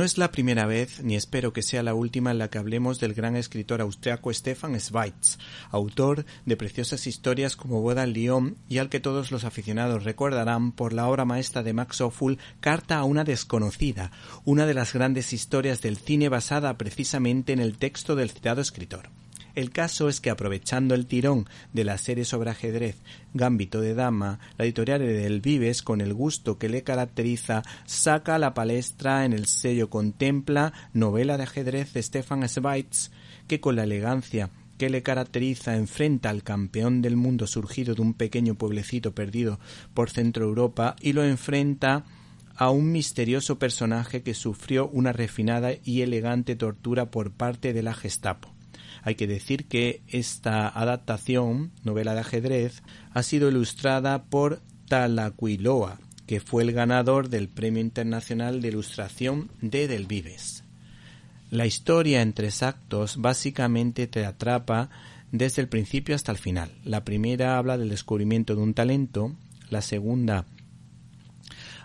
No es la primera vez, ni espero que sea la última, en la que hablemos del gran escritor austriaco Stefan Zweig, autor de preciosas historias como Boda en Lyon y al que todos los aficionados recordarán por la obra maestra de Max Ophüls, Carta a una desconocida, una de las grandes historias del cine basada precisamente en el texto del citado escritor. El caso es que aprovechando el tirón de la serie sobre ajedrez Gambito de Dama, la editorial del Vives, con el gusto que le caracteriza, saca a la palestra en el sello Contempla novela de ajedrez de Stefan Zweig, que con la elegancia que le caracteriza enfrenta al campeón del mundo surgido de un pequeño pueblecito perdido por Centro Europa y lo enfrenta a un misterioso personaje que sufrió una refinada y elegante tortura por parte de la Gestapo. Hay que decir que esta adaptación, novela de ajedrez, ha sido ilustrada por Talaquiloa, que fue el ganador del Premio Internacional de Ilustración de Del Vives. La historia en tres actos básicamente te atrapa desde el principio hasta el final. La primera habla del descubrimiento de un talento, la segunda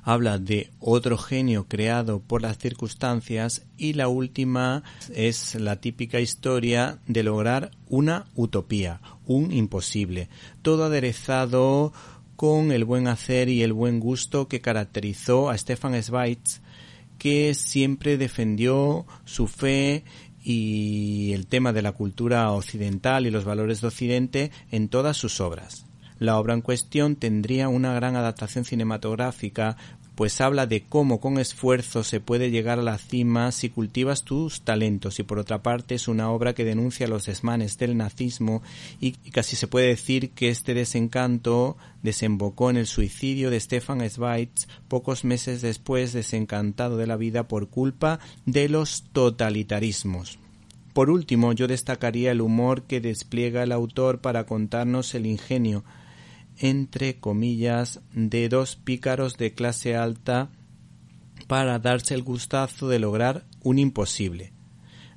habla de otro genio creado por las circunstancias y la última es la típica historia de lograr una utopía, un imposible, todo aderezado con el buen hacer y el buen gusto que caracterizó a Stefan Zweig, que siempre defendió su fe y el tema de la cultura occidental y los valores de Occidente en todas sus obras. La obra en cuestión tendría una gran adaptación cinematográfica, pues habla de cómo con esfuerzo se puede llegar a la cima si cultivas tus talentos y por otra parte es una obra que denuncia los desmanes del nazismo y casi se puede decir que este desencanto desembocó en el suicidio de Stefan Zweig pocos meses después desencantado de la vida por culpa de los totalitarismos. Por último, yo destacaría el humor que despliega el autor para contarnos el ingenio entre comillas, de dos pícaros de clase alta para darse el gustazo de lograr un imposible.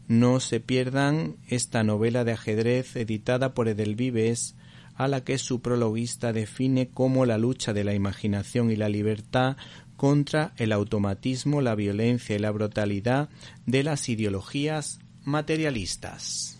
No se pierdan esta novela de ajedrez editada por Edelvives, a la que su prologuista define como la lucha de la imaginación y la libertad contra el automatismo, la violencia y la brutalidad de las ideologías materialistas.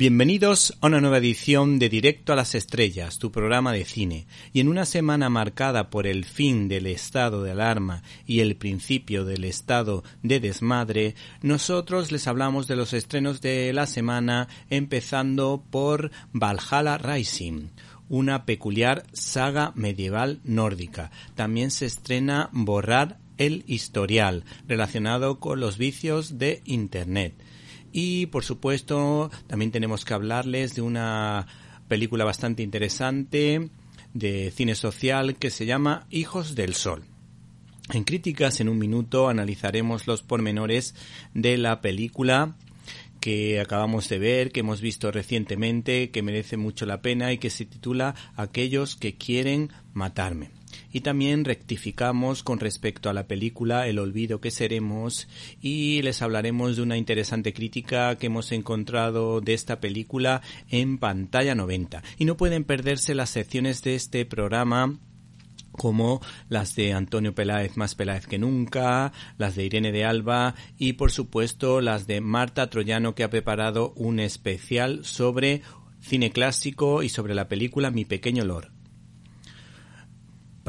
Bienvenidos a una nueva edición de Directo a las Estrellas, tu programa de cine. Y en una semana marcada por el fin del estado de alarma y el principio del estado de desmadre, nosotros les hablamos de los estrenos de la semana, empezando por Valhalla Rising una peculiar saga medieval nórdica. También se estrena Borrar el historial, relacionado con los vicios de Internet. Y por supuesto, también tenemos que hablarles de una película bastante interesante de cine social que se llama Hijos del Sol. En críticas, en un minuto, analizaremos los pormenores de la película que acabamos de ver, que hemos visto recientemente, que merece mucho la pena y que se titula Aquellos que quieren matarme y también rectificamos con respecto a la película El olvido que seremos y les hablaremos de una interesante crítica que hemos encontrado de esta película en pantalla 90 y no pueden perderse las secciones de este programa como las de Antonio Peláez más Peláez que nunca, las de Irene de Alba y por supuesto las de Marta Troyano que ha preparado un especial sobre cine clásico y sobre la película Mi pequeño Lord.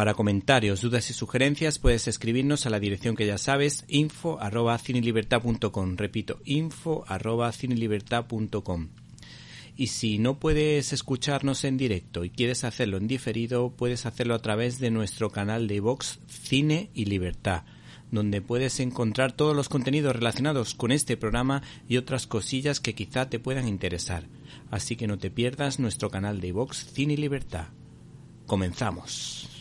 Para comentarios, dudas y sugerencias puedes escribirnos a la dirección que ya sabes, info arroba Repito, info arroba y si no puedes escucharnos en directo y quieres hacerlo en diferido, puedes hacerlo a través de nuestro canal de iVox Cine y Libertad, donde puedes encontrar todos los contenidos relacionados con este programa y otras cosillas que quizá te puedan interesar. Así que no te pierdas nuestro canal de iVox Cine y Libertad. Comenzamos.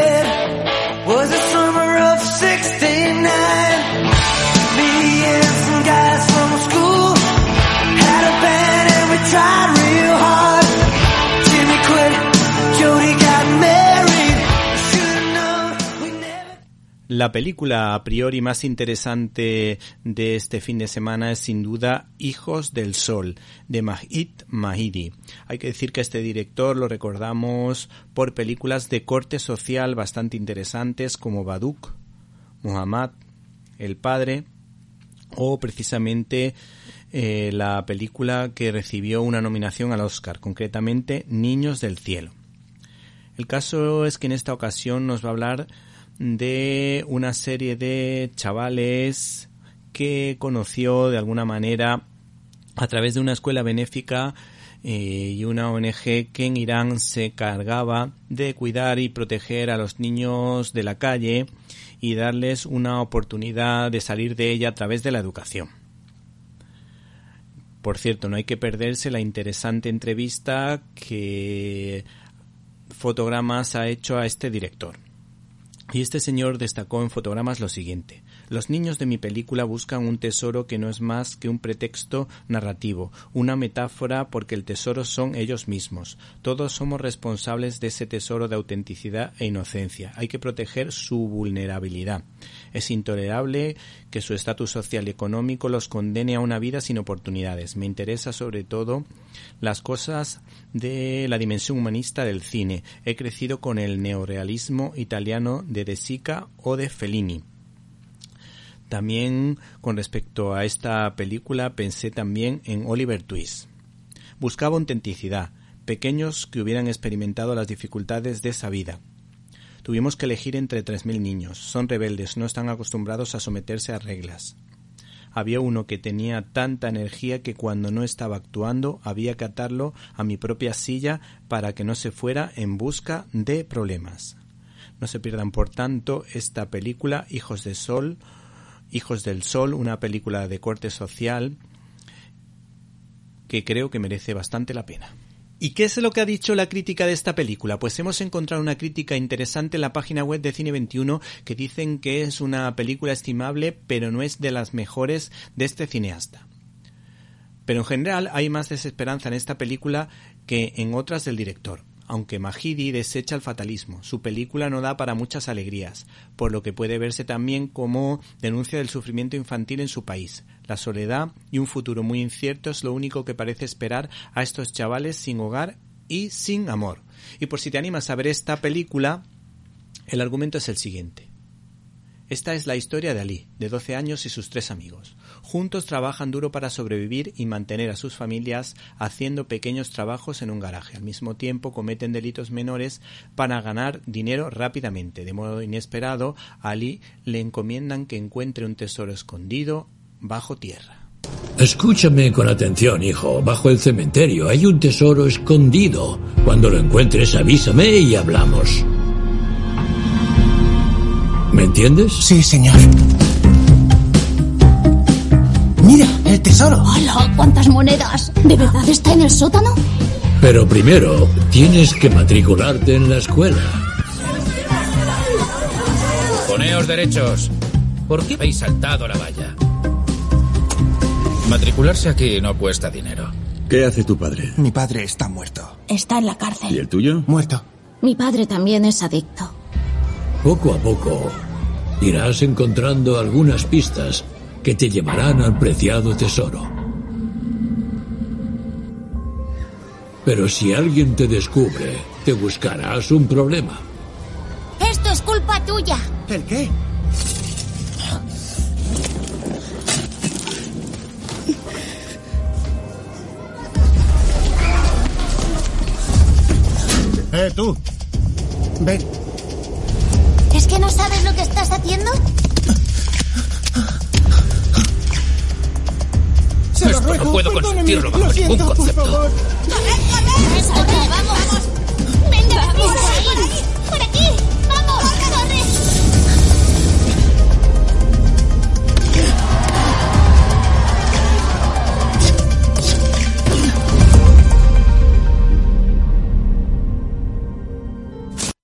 La película a priori más interesante de este fin de semana es sin duda Hijos del Sol, de Mahit Mahidi. Hay que decir que este director lo recordamos por películas de corte social bastante interesantes como Baduk, Muhammad, El Padre o precisamente eh, la película que recibió una nominación al Oscar, concretamente Niños del Cielo. El caso es que en esta ocasión nos va a hablar de una serie de chavales que conoció de alguna manera a través de una escuela benéfica eh, y una ONG que en Irán se cargaba de cuidar y proteger a los niños de la calle y darles una oportunidad de salir de ella a través de la educación. Por cierto, no hay que perderse la interesante entrevista que Fotogramas ha hecho a este director. Y este señor destacó en fotogramas lo siguiente. Los niños de mi película buscan un tesoro que no es más que un pretexto narrativo, una metáfora porque el tesoro son ellos mismos. Todos somos responsables de ese tesoro de autenticidad e inocencia. Hay que proteger su vulnerabilidad. Es intolerable que su estatus social y económico los condene a una vida sin oportunidades. Me interesa sobre todo las cosas de la dimensión humanista del cine. He crecido con el neorealismo italiano de De Sica o de Fellini también con respecto a esta película pensé también en Oliver Twist. Buscaba autenticidad, pequeños que hubieran experimentado las dificultades de esa vida. Tuvimos que elegir entre tres mil niños. Son rebeldes, no están acostumbrados a someterse a reglas. Había uno que tenía tanta energía que cuando no estaba actuando había que atarlo a mi propia silla para que no se fuera en busca de problemas. No se pierdan, por tanto, esta película Hijos de Sol Hijos del Sol, una película de corte social que creo que merece bastante la pena. ¿Y qué es lo que ha dicho la crítica de esta película? Pues hemos encontrado una crítica interesante en la página web de Cine 21 que dicen que es una película estimable, pero no es de las mejores de este cineasta. Pero en general hay más desesperanza en esta película que en otras del director aunque Mahidi desecha el fatalismo. Su película no da para muchas alegrías, por lo que puede verse también como denuncia del sufrimiento infantil en su país. La soledad y un futuro muy incierto es lo único que parece esperar a estos chavales sin hogar y sin amor. Y por si te animas a ver esta película, el argumento es el siguiente. Esta es la historia de Ali, de 12 años y sus tres amigos. Juntos trabajan duro para sobrevivir y mantener a sus familias haciendo pequeños trabajos en un garaje. Al mismo tiempo cometen delitos menores para ganar dinero rápidamente. De modo inesperado, a Ali le encomiendan que encuentre un tesoro escondido bajo tierra. Escúchame con atención, hijo. Bajo el cementerio hay un tesoro escondido. Cuando lo encuentres, avísame y hablamos. ¿Me entiendes? Sí, señor. El tesoro. ¡Hola! ¿Cuántas monedas? ¿De verdad está en el sótano? Pero primero, tienes que matricularte en la escuela. Poneos derechos. ¿Por qué habéis saltado la valla? Matricularse aquí no cuesta dinero. ¿Qué hace tu padre? Mi padre está muerto. Está en la cárcel. ¿Y el tuyo? Muerto. Mi padre también es adicto. Poco a poco irás encontrando algunas pistas que te llevarán al preciado tesoro. Pero si alguien te descubre, te buscarás un problema. Esto es culpa tuya. ¿El qué? Eh, tú. Ven. ¿Es que no sabes lo que estás haciendo? No puedo consentirlo bajo siento, por concepto. favor. ¡Corre, vamos! ¡Venga, por ahí! ¡Por aquí! ¡Vamos! ¡Corre!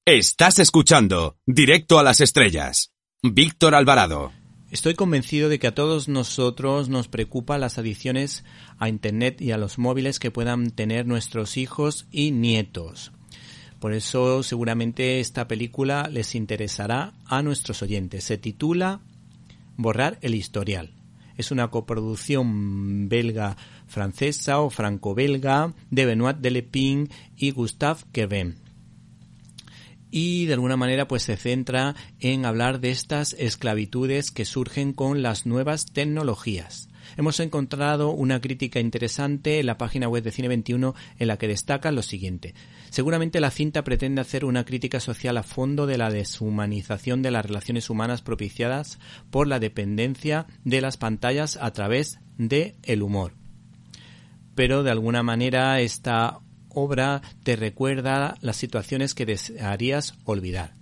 Estás escuchando Directo a las Estrellas. Víctor Alvarado. Estoy convencido de que a todos nosotros nos preocupan las adicciones a Internet y a los móviles que puedan tener nuestros hijos y nietos. Por eso seguramente esta película les interesará a nuestros oyentes. Se titula Borrar el historial. Es una coproducción belga-francesa o franco-belga de Benoit Delepin y Gustave Quevin y de alguna manera pues se centra en hablar de estas esclavitudes que surgen con las nuevas tecnologías. Hemos encontrado una crítica interesante en la página web de Cine 21 en la que destaca lo siguiente. Seguramente la cinta pretende hacer una crítica social a fondo de la deshumanización de las relaciones humanas propiciadas por la dependencia de las pantallas a través de el humor. Pero de alguna manera esta obra te recuerda las situaciones que desearías olvidar.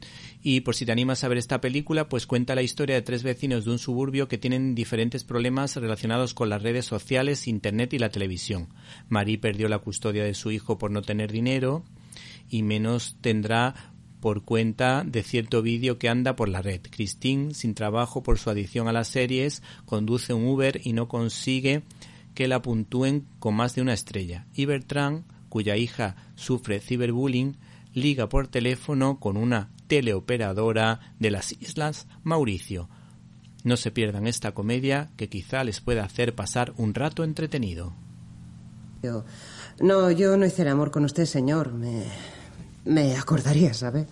Y por si te animas a ver esta película, pues cuenta la historia de tres vecinos de un suburbio que tienen diferentes problemas relacionados con las redes sociales, internet y la televisión. Marie perdió la custodia de su hijo por no tener dinero y menos tendrá por cuenta de cierto vídeo que anda por la red. Christine, sin trabajo por su adicción a las series, conduce un Uber y no consigue que la puntúen con más de una estrella. Y Bertrand, cuya hija sufre ciberbullying, liga por teléfono con una teleoperadora de las Islas Mauricio. No se pierdan esta comedia que quizá les pueda hacer pasar un rato entretenido. Yo- No, yo no hice el amor con usted, señor. Me, me acordaría, ¿sabe?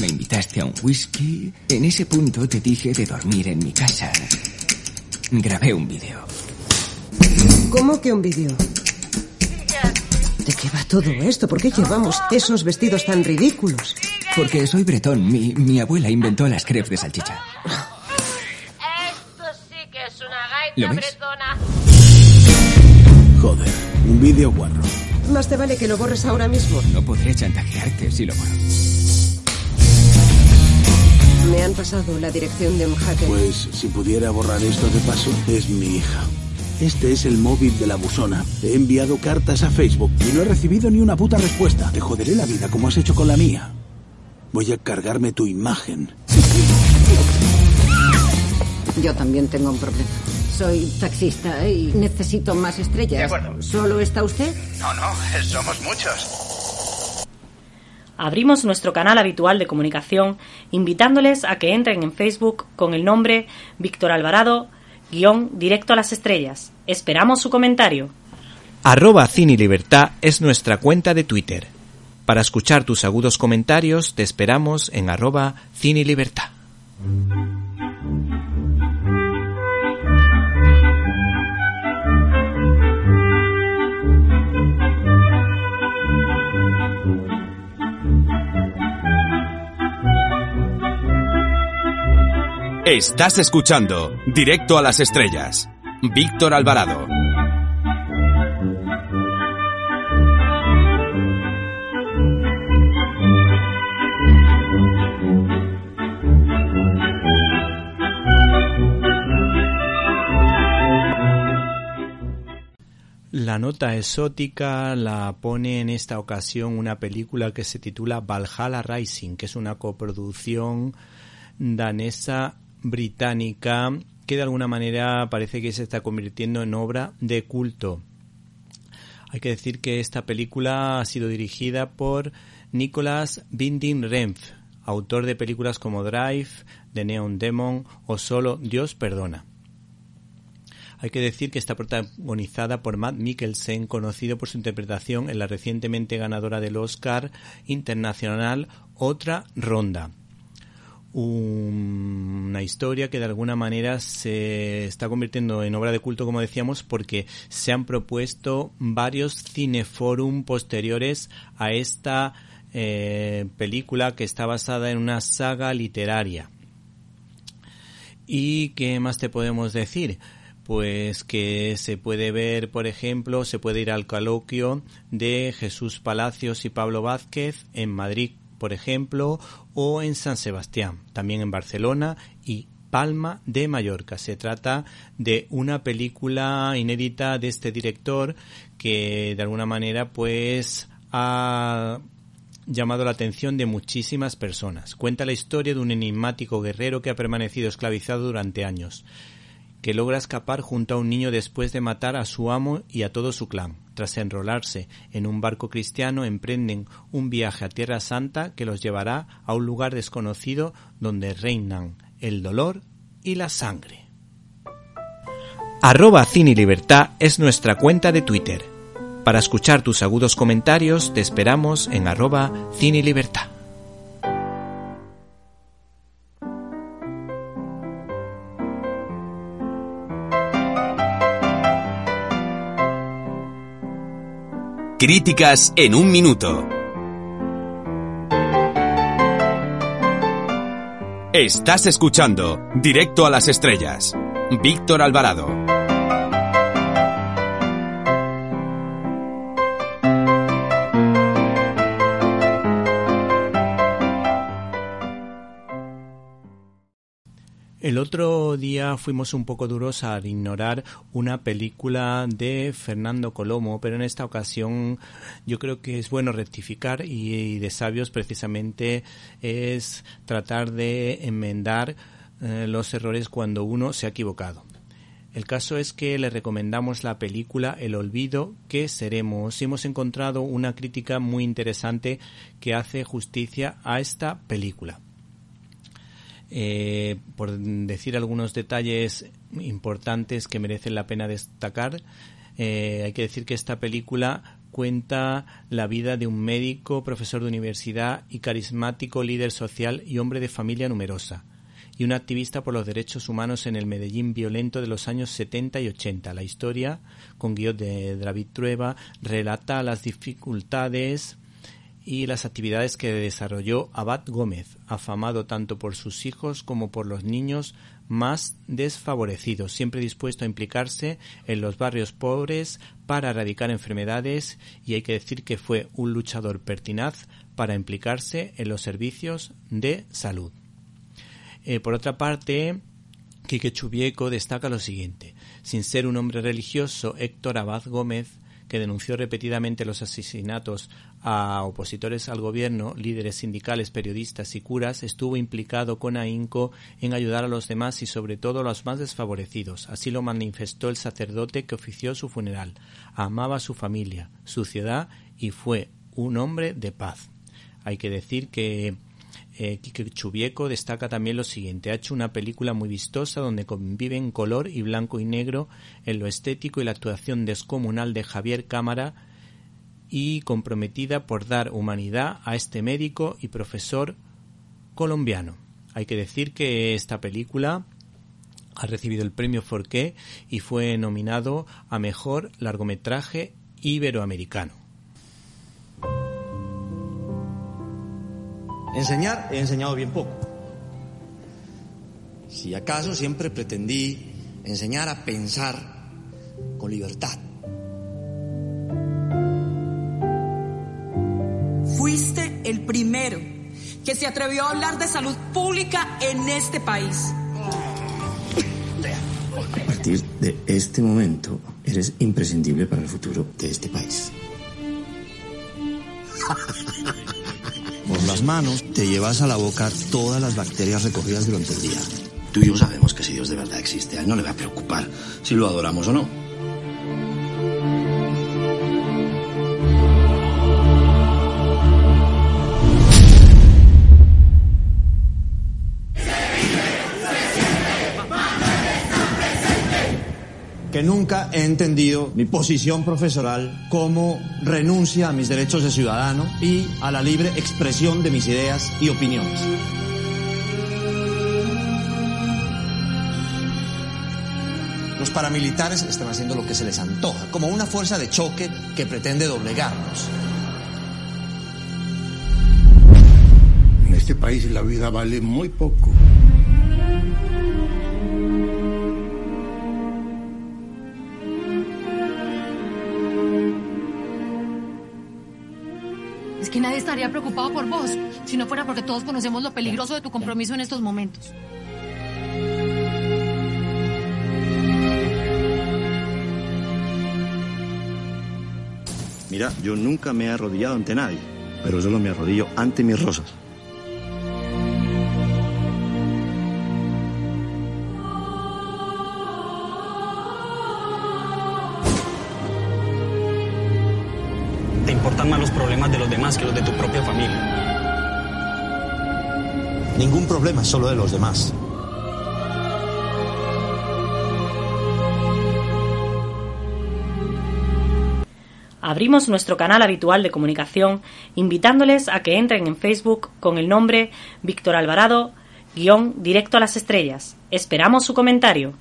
Me invitaste a un whisky. En ese punto te dije de dormir en mi casa. Grabé un vídeo. ¿Cómo que un vídeo? ¿De qué va todo esto? ¿Por qué llevamos esos vestidos tan ridículos? Porque soy bretón. Mi, mi abuela inventó las crepes de salchicha. Esto sí que es una ¿Lo gaita ves? bretona. Joder, un vídeo guarro. Más te vale que lo borres ahora mismo. No podré chantajearte si lo borro. Me han pasado la dirección de un hacker. Pues si pudiera borrar esto de paso, es mi hija. Este es el móvil de la buzona. He enviado cartas a Facebook y no he recibido ni una puta respuesta. Te joderé la vida como has hecho con la mía. Voy a cargarme tu imagen. Yo también tengo un problema. Soy taxista y necesito más estrellas. De acuerdo. ¿Solo está usted? No, no, somos muchos. Abrimos nuestro canal habitual de comunicación invitándoles a que entren en Facebook con el nombre Víctor Alvarado, guion directo a las estrellas. Esperamos su comentario. Arroba Cine Libertad es nuestra cuenta de Twitter. Para escuchar tus agudos comentarios te esperamos en arroba Cine Libertad. Estás escuchando Directo a las Estrellas. Víctor Alvarado. La nota exótica la pone en esta ocasión una película que se titula Valhalla Rising, que es una coproducción danesa británica que de alguna manera parece que se está convirtiendo en obra de culto. Hay que decir que esta película ha sido dirigida por Nicolas Winding Refn, autor de películas como Drive, The Neon Demon o solo Dios perdona. Hay que decir que está protagonizada por Matt Mikkelsen, conocido por su interpretación en la recientemente ganadora del Oscar Internacional Otra Ronda. Una historia que de alguna manera se está convirtiendo en obra de culto, como decíamos, porque se han propuesto varios cineforum posteriores a esta eh, película que está basada en una saga literaria. ¿Y qué más te podemos decir? pues que se puede ver, por ejemplo, se puede ir al coloquio de Jesús Palacios y Pablo Vázquez en Madrid, por ejemplo, o en San Sebastián, también en Barcelona y Palma de Mallorca. Se trata de una película inédita de este director que de alguna manera pues ha llamado la atención de muchísimas personas. Cuenta la historia de un enigmático guerrero que ha permanecido esclavizado durante años que logra escapar junto a un niño después de matar a su amo y a todo su clan. Tras enrolarse en un barco cristiano, emprenden un viaje a Tierra Santa que los llevará a un lugar desconocido donde reinan el dolor y la sangre. Arroba Cine Libertad es nuestra cuenta de Twitter. Para escuchar tus agudos comentarios te esperamos en arroba Cine Libertad. Críticas en un minuto. Estás escuchando Directo a las Estrellas. Víctor Alvarado. El otro día fuimos un poco duros al ignorar una película de Fernando Colomo, pero en esta ocasión yo creo que es bueno rectificar y, de sabios precisamente es tratar de enmendar eh, los errores cuando uno se ha equivocado. El caso es que le recomendamos la película El olvido que seremos y hemos encontrado una crítica muy interesante que hace justicia a esta película. Eh, por decir algunos detalles importantes que merecen la pena destacar, eh, hay que decir que esta película cuenta la vida de un médico, profesor de universidad y carismático líder social y hombre de familia numerosa, y un activista por los derechos humanos en el Medellín violento de los años 70 y 80. La historia, con guion de David Trueba, relata las dificultades y las actividades que desarrolló Abad Gómez, afamado tanto por sus hijos como por los niños más desfavorecidos, siempre dispuesto a implicarse en los barrios pobres para erradicar enfermedades y hay que decir que fue un luchador pertinaz para implicarse en los servicios de salud. Eh, por otra parte, Quique Chubieco destaca lo siguiente. Sin ser un hombre religioso, Héctor Abad Gómez que denunció repetidamente los asesinatos a opositores al gobierno, líderes sindicales, periodistas y curas, estuvo implicado con ahínco en ayudar a los demás y sobre todo a los más desfavorecidos. Así lo manifestó el sacerdote que ofició su funeral. Amaba a su familia, su ciudad y fue un hombre de paz. Hay que decir que eh, Chubieco destaca también lo siguiente. Ha hecho una película muy vistosa donde conviven color y blanco y negro en lo estético y la actuación descomunal de Javier Cámara y comprometida por dar humanidad a este médico y profesor colombiano. Hay que decir que esta película ha recibido el premio Forqué y fue nominado a mejor largometraje iberoamericano. Enseñar he enseñado bien poco. Si acaso siempre pretendí enseñar a pensar con libertad. Fuiste el primero que se atrevió a hablar de salud pública en este país. A partir de este momento, eres imprescindible para el futuro de este país. Las manos te llevas a la boca todas las bacterias recogidas durante el día. Tú y yo sabemos que si Dios de verdad existe, a él no le va a preocupar si lo adoramos o no. Nunca he entendido mi posición profesoral como renuncia a mis derechos de ciudadano y a la libre expresión de mis ideas y opiniones. Los paramilitares están haciendo lo que se les antoja, como una fuerza de choque que pretende doblegarnos. En este país la vida vale muy poco. Que nadie estaría preocupado por vos, si no fuera porque todos conocemos lo peligroso de tu compromiso en estos momentos. Mira, yo nunca me he arrodillado ante nadie, pero solo me arrodillo ante mis rosas. Que los de tu propia familia. Ningún problema es solo de los demás. abrimos nuestro canal habitual de comunicación invitándoles a que entren en Facebook con el nombre Víctor Alvarado, guion directo a las estrellas. Esperamos su comentario.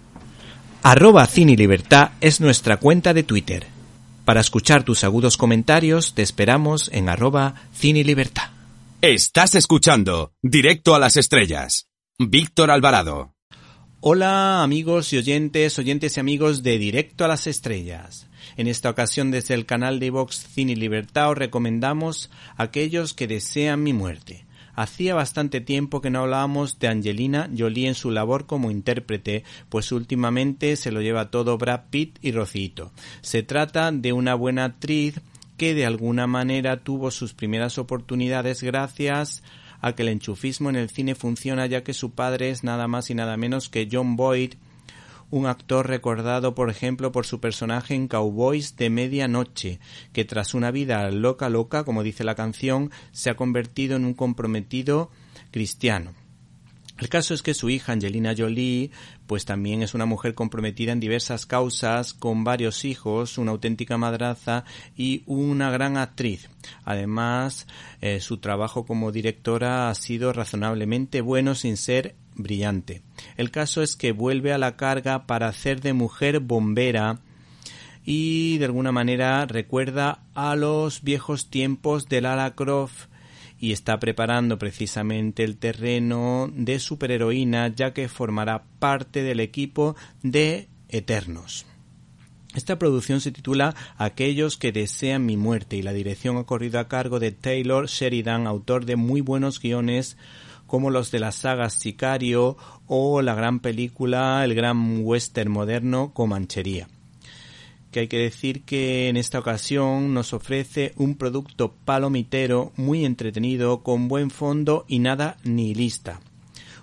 Arroba Cine Libertad es nuestra cuenta de Twitter. Para escuchar tus agudos comentarios te esperamos en arroba Cine Libertad. Estás escuchando Directo a las Estrellas. Víctor Alvarado. Hola amigos y oyentes, oyentes y amigos de Directo a las Estrellas. En esta ocasión desde el canal de Vox Cine Libertad os recomendamos aquellos que desean mi muerte. Hacía bastante tiempo que no hablábamos de Angelina Jolie en su labor como intérprete, pues últimamente se lo lleva todo Brad Pitt y Rocito. Se trata de una buena actriz que de alguna manera tuvo sus primeras oportunidades gracias a que el enchufismo en el cine funciona ya que su padre es nada más y nada menos que John Boyd, un actor recordado por ejemplo por su personaje en Cowboys de Medianoche, que tras una vida loca loca, como dice la canción, se ha convertido en un comprometido cristiano. El caso es que su hija Angelina Jolie, pues también es una mujer comprometida en diversas causas, con varios hijos, una auténtica madraza y una gran actriz. Además, eh, su trabajo como directora ha sido razonablemente bueno sin ser brillante. El caso es que vuelve a la carga para hacer de mujer bombera y de alguna manera recuerda a los viejos tiempos de Lara Croft y está preparando precisamente el terreno de superheroína ya que formará parte del equipo de Eternos. Esta producción se titula Aquellos que desean mi muerte y la dirección ha corrido a cargo de Taylor Sheridan, autor de muy buenos guiones como los de las sagas Sicario o la gran película El gran western moderno Comanchería que hay que decir que en esta ocasión nos ofrece un producto palomitero muy entretenido con buen fondo y nada nihilista.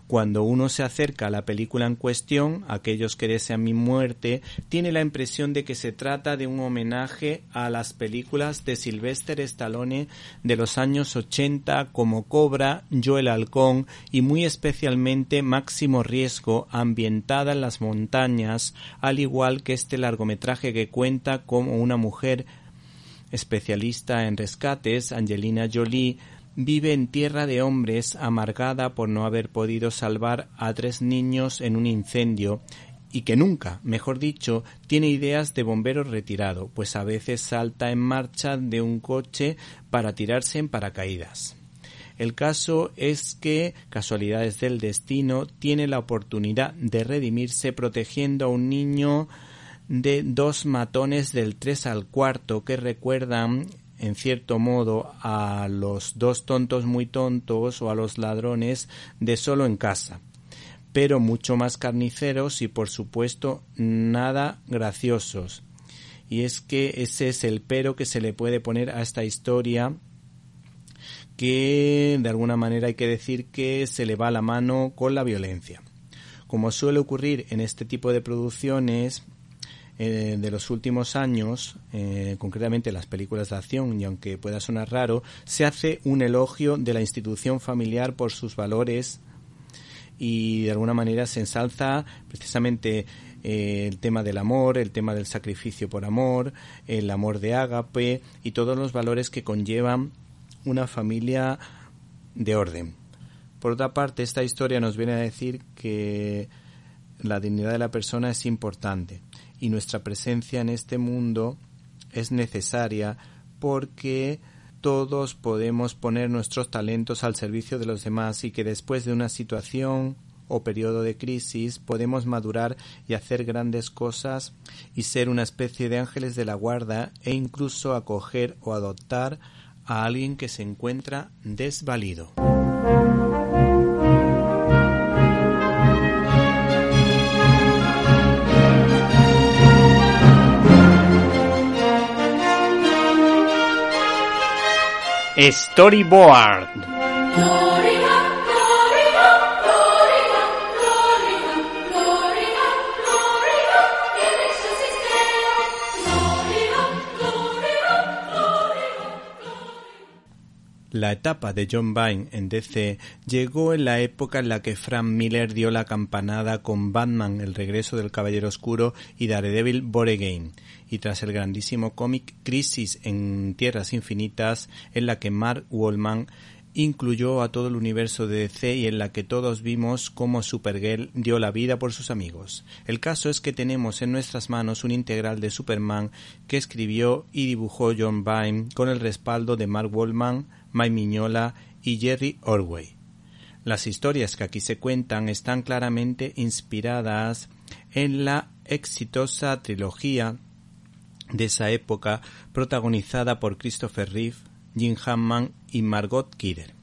Cuando uno se acerca a la película en cuestión, aquellos que desean mi muerte, tiene la impresión de que se trata de un homenaje a las películas de Sylvester Stallone de los años 80 como Cobra, Yo el Halcón y muy especialmente Máximo Riesgo, ambientada en las montañas, al igual que este largometraje que cuenta como una mujer especialista en rescates, Angelina Jolie, vive en tierra de hombres amargada por no haber podido salvar a tres niños en un incendio y que nunca, mejor dicho, tiene ideas de bombero retirado, pues a veces salta en marcha de un coche para tirarse en paracaídas. El caso es que, casualidades del destino, tiene la oportunidad de redimirse protegiendo a un niño de dos matones del tres al cuarto que recuerdan en cierto modo a los dos tontos muy tontos o a los ladrones de solo en casa pero mucho más carniceros y por supuesto nada graciosos y es que ese es el pero que se le puede poner a esta historia que de alguna manera hay que decir que se le va la mano con la violencia. Como suele ocurrir en este tipo de producciones, eh, de los últimos años, eh, concretamente las películas de acción, y aunque pueda sonar raro, se hace un elogio de la institución familiar por sus valores y de alguna manera se ensalza precisamente eh, el tema del amor, el tema del sacrificio por amor, el amor de ágape y todos los valores que conllevan una familia de orden. Por otra parte, esta historia nos viene a decir que la dignidad de la persona es importante y nuestra presencia en este mundo es necesaria porque todos podemos poner nuestros talentos al servicio de los demás y que después de una situación o periodo de crisis podemos madurar y hacer grandes cosas y ser una especie de ángeles de la guarda e incluso acoger o adoptar a alguien que se encuentra desvalido. Storyboard. La etapa de John Byrne en DC llegó en la época en la que Frank Miller dio la campanada con Batman, El regreso del Caballero Oscuro y Daredevil Born y tras el grandísimo cómic Crisis en Tierras Infinitas, en la que Mark Wallman incluyó a todo el universo de DC y en la que todos vimos cómo Supergirl dio la vida por sus amigos. El caso es que tenemos en nuestras manos un integral de Superman que escribió y dibujó John Byrne con el respaldo de Mark Wallman, Mike Miñola y Jerry Orway. Las historias que aquí se cuentan están claramente inspiradas en la exitosa trilogía de esa época protagonizada por Christopher Reeve, Jim Hammond y Margot Kidder,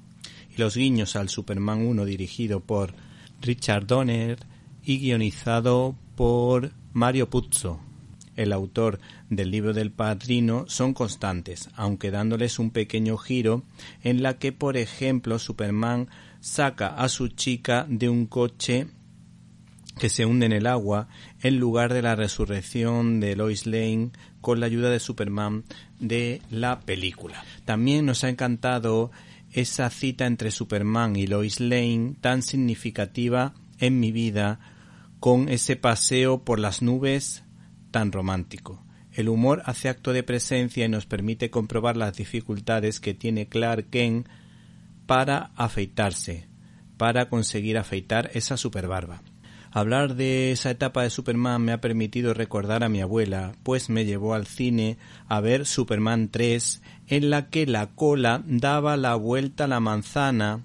y los guiños al Superman 1 dirigido por Richard Donner y guionizado por Mario Puzo, el autor del libro del padrino, son constantes, aunque dándoles un pequeño giro en la que, por ejemplo, Superman saca a su chica de un coche que se hunde en el agua en lugar de la resurrección de Lois Lane con la ayuda de Superman de la película. También nos ha encantado esa cita entre Superman y Lois Lane tan significativa en mi vida con ese paseo por las nubes tan romántico. El humor hace acto de presencia y nos permite comprobar las dificultades que tiene Clark Kent para afeitarse, para conseguir afeitar esa superbarba. Hablar de esa etapa de Superman me ha permitido recordar a mi abuela, pues me llevó al cine a ver Superman 3, en la que la cola daba la vuelta a la manzana,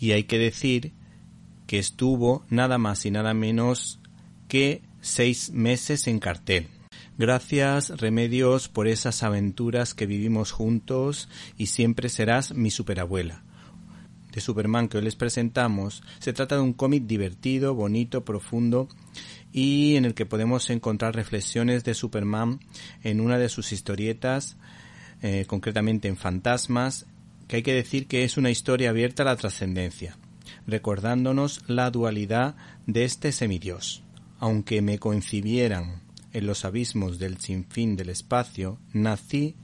y hay que decir que estuvo nada más y nada menos que seis meses en cartel. Gracias, Remedios, por esas aventuras que vivimos juntos y siempre serás mi superabuela. De Superman que hoy les presentamos, se trata de un cómic divertido, bonito, profundo y en el que podemos encontrar reflexiones de Superman en una de sus historietas, eh, concretamente en Fantasmas, que hay que decir que es una historia abierta a la trascendencia, recordándonos la dualidad de este semidios. Aunque me concibieran en los abismos del sinfín del espacio, nací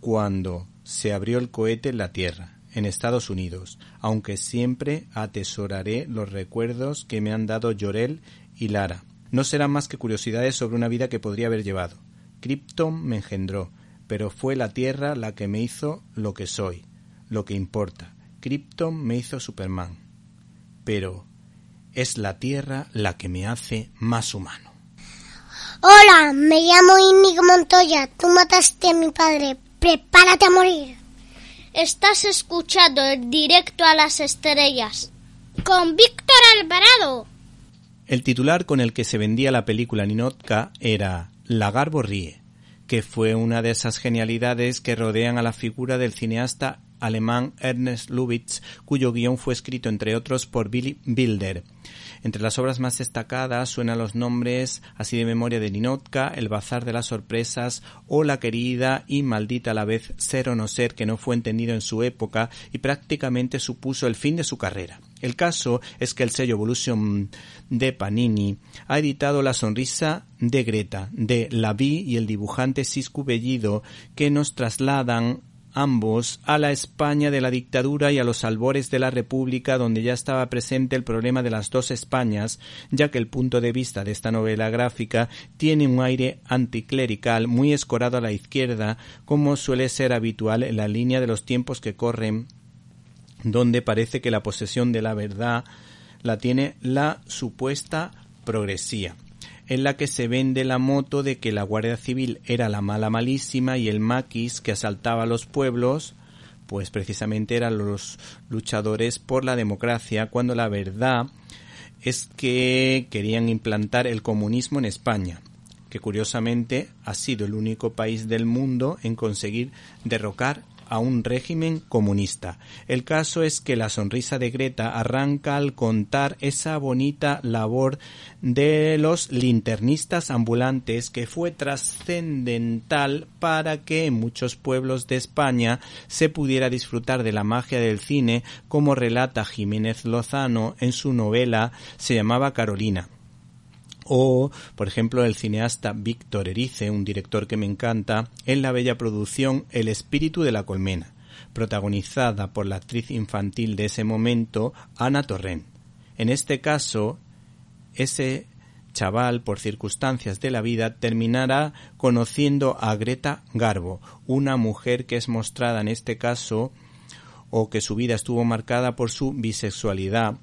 cuando se abrió el cohete en la Tierra, en Estados Unidos, aunque siempre atesoraré los recuerdos que me han dado Llorel y Lara. No serán más que curiosidades sobre una vida que podría haber llevado. Krypton me engendró, pero fue la Tierra la que me hizo lo que soy, lo que importa. Krypton me hizo Superman. Pero es la tierra la que me hace más humano. Hola, me llamo Inigo Montoya. Tú mataste a mi padre. Prepárate a morir. Estás escuchando el directo a las estrellas con Víctor Alvarado. El titular con el que se vendía la película Ninotka era Lagarbo ríe, que fue una de esas genialidades que rodean a la figura del cineasta alemán Ernest Lubitsch, cuyo guion fue escrito entre otros por Billy Bilder. Entre las obras más destacadas suenan los nombres así de memoria de Ninotka, El Bazar de las Sorpresas o La querida y maldita a la vez Ser o no ser que no fue entendido en su época y prácticamente supuso el fin de su carrera. El caso es que el sello Evolution de Panini ha editado La sonrisa de Greta de La Vi y el dibujante Cisco Bellido que nos trasladan ambos a la España de la dictadura y a los albores de la República, donde ya estaba presente el problema de las dos Españas, ya que el punto de vista de esta novela gráfica tiene un aire anticlerical muy escorado a la izquierda, como suele ser habitual en la línea de los tiempos que corren, donde parece que la posesión de la verdad la tiene la supuesta progresía en la que se vende la moto de que la Guardia Civil era la mala malísima y el maquis que asaltaba los pueblos, pues precisamente eran los luchadores por la democracia, cuando la verdad es que querían implantar el comunismo en España, que curiosamente ha sido el único país del mundo en conseguir derrocar a un régimen comunista. El caso es que la sonrisa de Greta arranca al contar esa bonita labor de los linternistas ambulantes que fue trascendental para que en muchos pueblos de España se pudiera disfrutar de la magia del cine como relata Jiménez Lozano en su novela se llamaba Carolina o, por ejemplo, el cineasta Víctor Erice, un director que me encanta, en la bella producción El espíritu de la colmena, protagonizada por la actriz infantil de ese momento, Ana Torrent. En este caso, ese chaval, por circunstancias de la vida, terminará conociendo a Greta Garbo, una mujer que es mostrada en este caso o que su vida estuvo marcada por su bisexualidad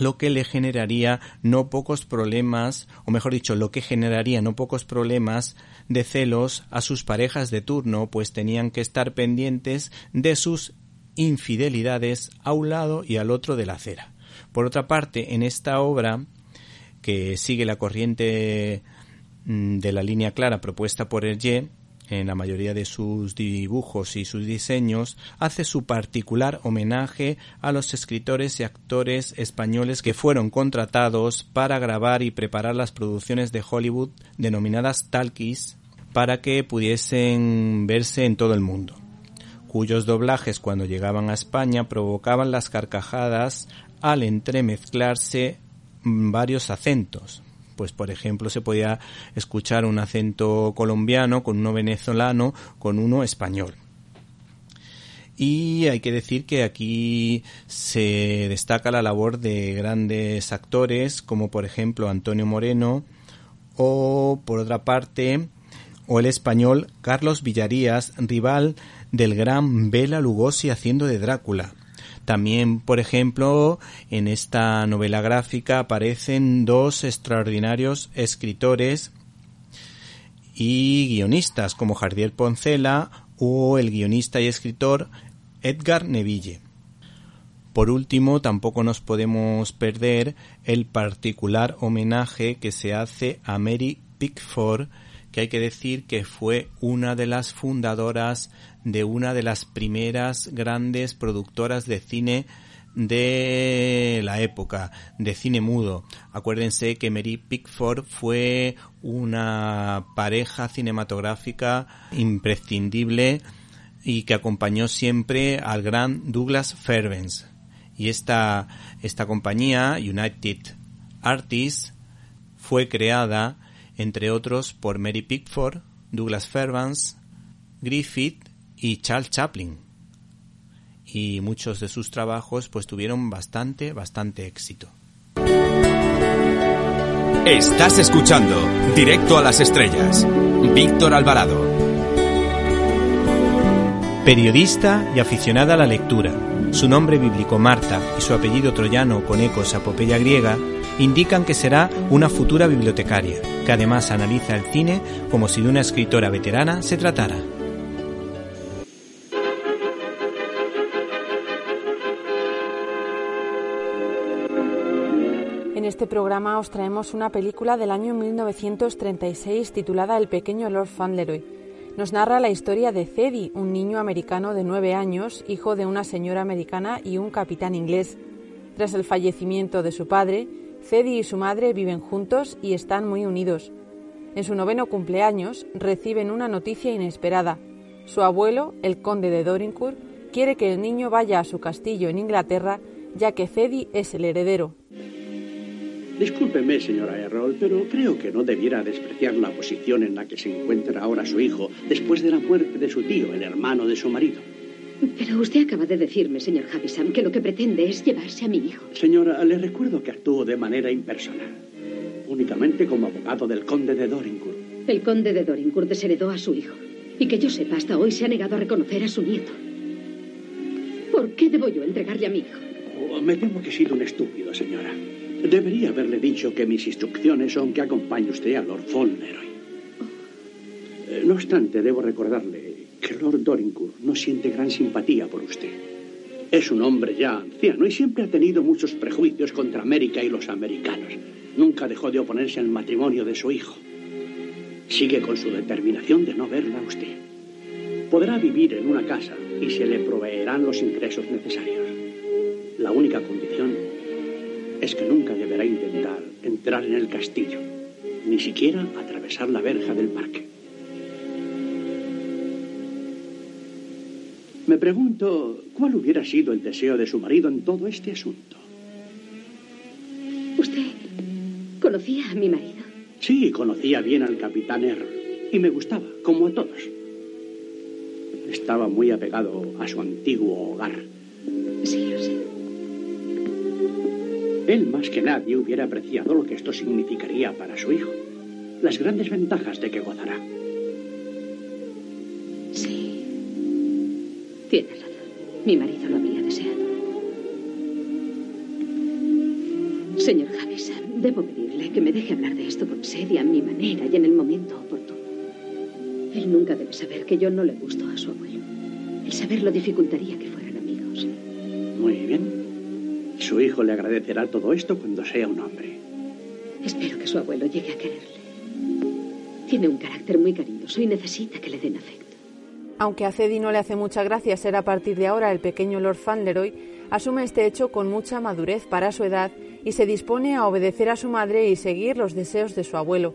lo que le generaría no pocos problemas, o mejor dicho, lo que generaría no pocos problemas de celos a sus parejas de turno, pues tenían que estar pendientes de sus infidelidades a un lado y al otro de la acera. Por otra parte, en esta obra, que sigue la corriente mm, de la línea clara propuesta por Hergé, en la mayoría de sus dibujos y sus diseños, hace su particular homenaje a los escritores y actores españoles que fueron contratados para grabar y preparar las producciones de Hollywood denominadas talkies para que pudiesen verse en todo el mundo, cuyos doblajes cuando llegaban a España provocaban las carcajadas al entremezclarse varios acentos, pues por ejemplo se podía escuchar un acento colombiano con uno venezolano con uno español. Y hay que decir que aquí se destaca la labor de grandes actores como por ejemplo Antonio Moreno o por otra parte o el español Carlos Villarías, rival del gran Bela Lugosi haciendo de Drácula. También, por ejemplo, en esta novela gráfica aparecen dos extraordinarios escritores y guionistas como Jardier Poncela o el guionista y escritor Edgar Neville. Por último, tampoco nos podemos perder el particular homenaje que se hace a Mary Pickford, que hay que decir que fue una de las fundadoras de una de las primeras grandes productoras de cine de la época, de cine mudo. Acuérdense que Mary Pickford fue una pareja cinematográfica imprescindible y que acompañó siempre al gran Douglas Fairbanks. Y esta, esta compañía, United Artists, fue creada, entre otros, por Mary Pickford, Douglas Fairbanks, Griffith y Charles Chaplin. Y muchos de sus trabajos pues tuvieron bastante, bastante éxito. Estás escuchando Directo a las Estrellas. Víctor Alvarado. Periodista y aficionada a la lectura. Su nombre bíblico Marta y su apellido troyano con ecos a Popeya griega indican que será una futura bibliotecaria, que además analiza el cine como si de una escritora veterana se tratara. Programa os traemos una película del año 1936 titulada El pequeño Lord Fauntleroy. Nos narra la historia de Cedi, un niño americano de nueve años, hijo de una señora americana y un capitán inglés. Tras el fallecimiento de su padre, Cedi y su madre viven juntos y están muy unidos. En su noveno cumpleaños reciben una noticia inesperada. Su abuelo, el conde de Dorincourt, quiere que el niño vaya a su castillo en Inglaterra, ya que Cedi es el heredero. Discúlpeme, señora Errol, pero creo que no debiera despreciar la posición en la que se encuentra ahora su hijo después de la muerte de su tío, el hermano de su marido. Pero usted acaba de decirme, señor Javisam, que lo que pretende es llevarse a mi hijo. Señora, le recuerdo que actuó de manera impersonal, únicamente como abogado del conde de Dorincourt. El conde de Dorincourt desheredó a su hijo. Y que yo sepa, hasta hoy se ha negado a reconocer a su nieto. ¿Por qué debo yo entregarle a mi hijo? Oh, me temo que he sido un estúpido, señora. Debería haberle dicho que mis instrucciones son que acompañe usted a Lord Fauntleroy. Eh, No obstante, debo recordarle que Lord Dorincourt no siente gran simpatía por usted. Es un hombre ya anciano y siempre ha tenido muchos prejuicios contra América y los americanos. Nunca dejó de oponerse al matrimonio de su hijo. Sigue con su determinación de no verla a usted. Podrá vivir en una casa y se le proveerán los ingresos necesarios. La única condición es que nunca deberá intentar entrar en el castillo, ni siquiera atravesar la verja del parque. Me pregunto cuál hubiera sido el deseo de su marido en todo este asunto. ¿Usted conocía a mi marido? Sí, conocía bien al capitán Errol y me gustaba, como a todos. Estaba muy apegado a su antiguo hogar. Sí, lo sé. Él más que nadie hubiera apreciado lo que esto significaría para su hijo, las grandes ventajas de que gozará. Sí. Tiene razón. Mi marido lo habría deseado. Señor Javison, debo pedirle que me deje hablar de esto con Sadie a mi manera y en el momento oportuno. Él nunca debe saber que yo no le gusto a su abuelo. El saberlo dificultaría que fueran amigos. Muy bien. Su hijo le agradecerá todo esto cuando sea un hombre. Espero que su abuelo llegue a quererle. Tiene un carácter muy cariñoso y necesita que le den afecto. Aunque a Cedi no le hace mucha gracia ser a partir de ahora el pequeño Lord Fauntleroy, asume este hecho con mucha madurez para su edad y se dispone a obedecer a su madre y seguir los deseos de su abuelo.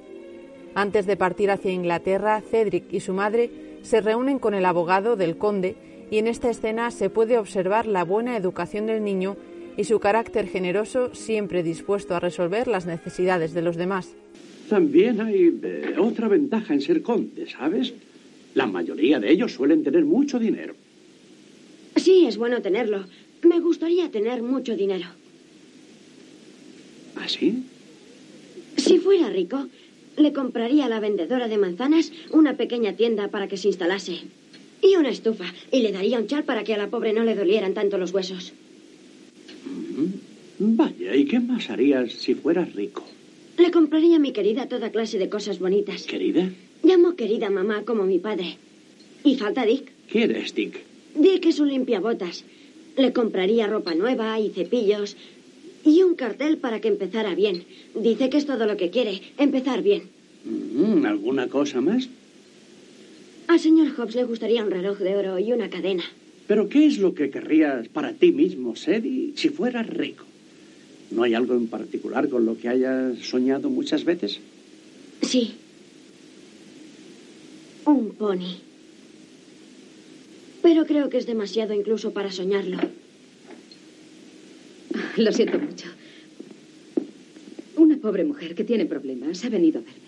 Antes de partir hacia Inglaterra, Cedric y su madre se reúnen con el abogado del conde y en esta escena se puede observar la buena educación del niño y su carácter generoso siempre dispuesto a resolver las necesidades de los demás. También hay eh, otra ventaja en ser conde, ¿sabes? La mayoría de ellos suelen tener mucho dinero. Sí, es bueno tenerlo. Me gustaría tener mucho dinero. ¿Así? Si fuera rico, le compraría a la vendedora de manzanas una pequeña tienda para que se instalase. Y una estufa. Y le daría un chal para que a la pobre no le dolieran tanto los huesos. Vaya, ¿y qué más harías si fueras rico? Le compraría a mi querida toda clase de cosas bonitas. ¿Querida? Llamo querida mamá como mi padre. Y falta Dick. ¿Quién es Dick? Dick es un limpiabotas. Le compraría ropa nueva y cepillos. Y un cartel para que empezara bien. Dice que es todo lo que quiere, empezar bien. Mm, ¿Alguna cosa más? Al señor Hobbs le gustaría un reloj de oro y una cadena. ¿Pero qué es lo que querrías para ti mismo, Sadie, si fueras rico? ¿No hay algo en particular con lo que hayas soñado muchas veces? Sí. Un pony. Pero creo que es demasiado incluso para soñarlo. Lo siento mucho. Una pobre mujer que tiene problemas ha venido a verme.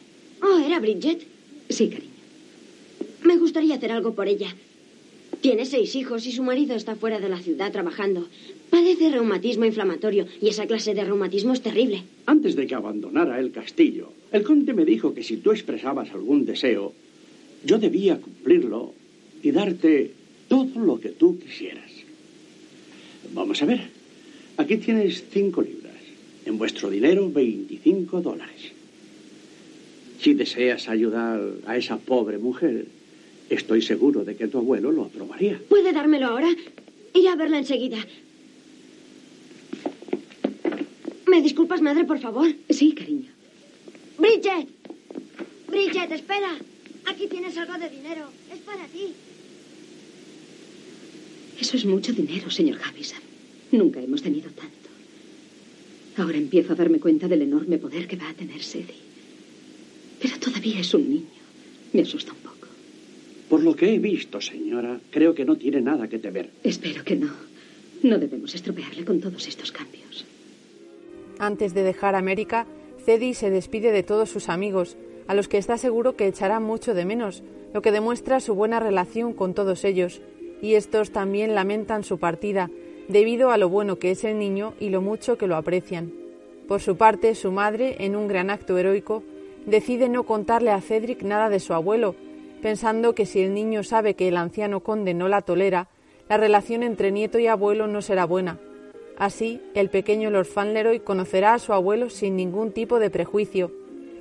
Oh, ¿era Bridget? Sí, cariño. Me gustaría hacer algo por ella. Tiene seis hijos y su marido está fuera de la ciudad trabajando. Padece reumatismo inflamatorio y esa clase de reumatismo es terrible. Antes de que abandonara el castillo, el conde me dijo que si tú expresabas algún deseo, yo debía cumplirlo y darte todo lo que tú quisieras. Vamos a ver. Aquí tienes cinco libras. En vuestro dinero, 25 dólares. Si deseas ayudar a esa pobre mujer, estoy seguro de que tu abuelo lo aprobaría. ¿Puede dármelo ahora? Iré a verla enseguida. ¿Me disculpas, madre, por favor? Sí, cariño. Bridget. Bridget, espera. Aquí tienes algo de dinero. Es para ti. Eso es mucho dinero, señor Javison. Nunca hemos tenido tanto. Ahora empiezo a darme cuenta del enorme poder que va a tener Sadie. Pero todavía es un niño. Me asusta un poco. Por lo que he visto, señora, creo que no tiene nada que temer. Espero que no. No debemos estropearle con todos estos cambios. Antes de dejar América, Cedi se despide de todos sus amigos, a los que está seguro que echará mucho de menos, lo que demuestra su buena relación con todos ellos, y estos también lamentan su partida, debido a lo bueno que es el niño y lo mucho que lo aprecian. Por su parte, su madre, en un gran acto heroico, decide no contarle a Cedric nada de su abuelo, pensando que si el niño sabe que el anciano conde no la tolera, la relación entre nieto y abuelo no será buena. Así, el pequeño Lord Fauntleroy conocerá a su abuelo sin ningún tipo de prejuicio,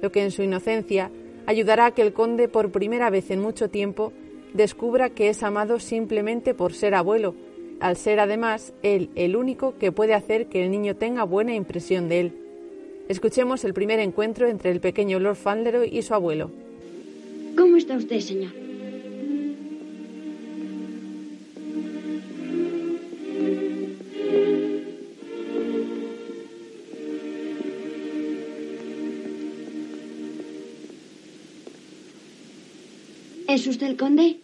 lo que en su inocencia ayudará a que el conde por primera vez en mucho tiempo descubra que es amado simplemente por ser abuelo, al ser además él el único que puede hacer que el niño tenga buena impresión de él. Escuchemos el primer encuentro entre el pequeño Lord Fauntleroy y su abuelo. ¿Cómo está usted, señor? ¿Es usted el conde?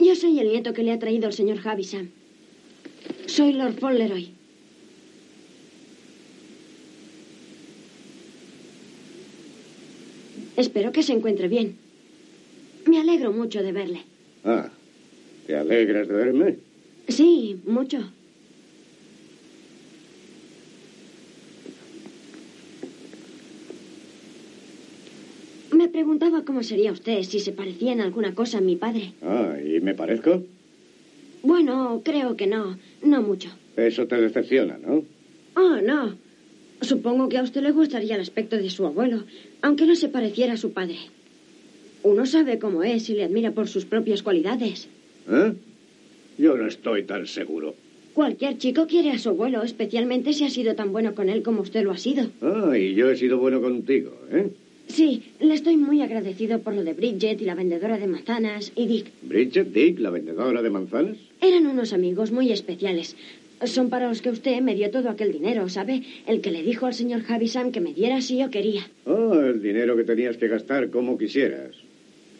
Yo soy el nieto que le ha traído el señor Javisham. Soy Lord Fauntleroy. Espero que se encuentre bien. Me alegro mucho de verle. Ah, ¿te alegras de verme? Sí, mucho. Preguntaba cómo sería usted si se parecía en alguna cosa a mi padre. Ah, ¿y me parezco? Bueno, creo que no. No mucho. Eso te decepciona, ¿no? Oh, no. Supongo que a usted le gustaría el aspecto de su abuelo, aunque no se pareciera a su padre. Uno sabe cómo es y le admira por sus propias cualidades. ¿Eh? Yo no estoy tan seguro. Cualquier chico quiere a su abuelo, especialmente si ha sido tan bueno con él como usted lo ha sido. Ah, y yo he sido bueno contigo, ¿eh? Sí, le estoy muy agradecido por lo de Bridget y la vendedora de manzanas y Dick. Bridget, Dick, la vendedora de manzanas. Eran unos amigos muy especiales. Son para los que usted me dio todo aquel dinero, ¿sabe? El que le dijo al señor Javisham que me diera si yo quería. Oh, el dinero que tenías que gastar como quisieras.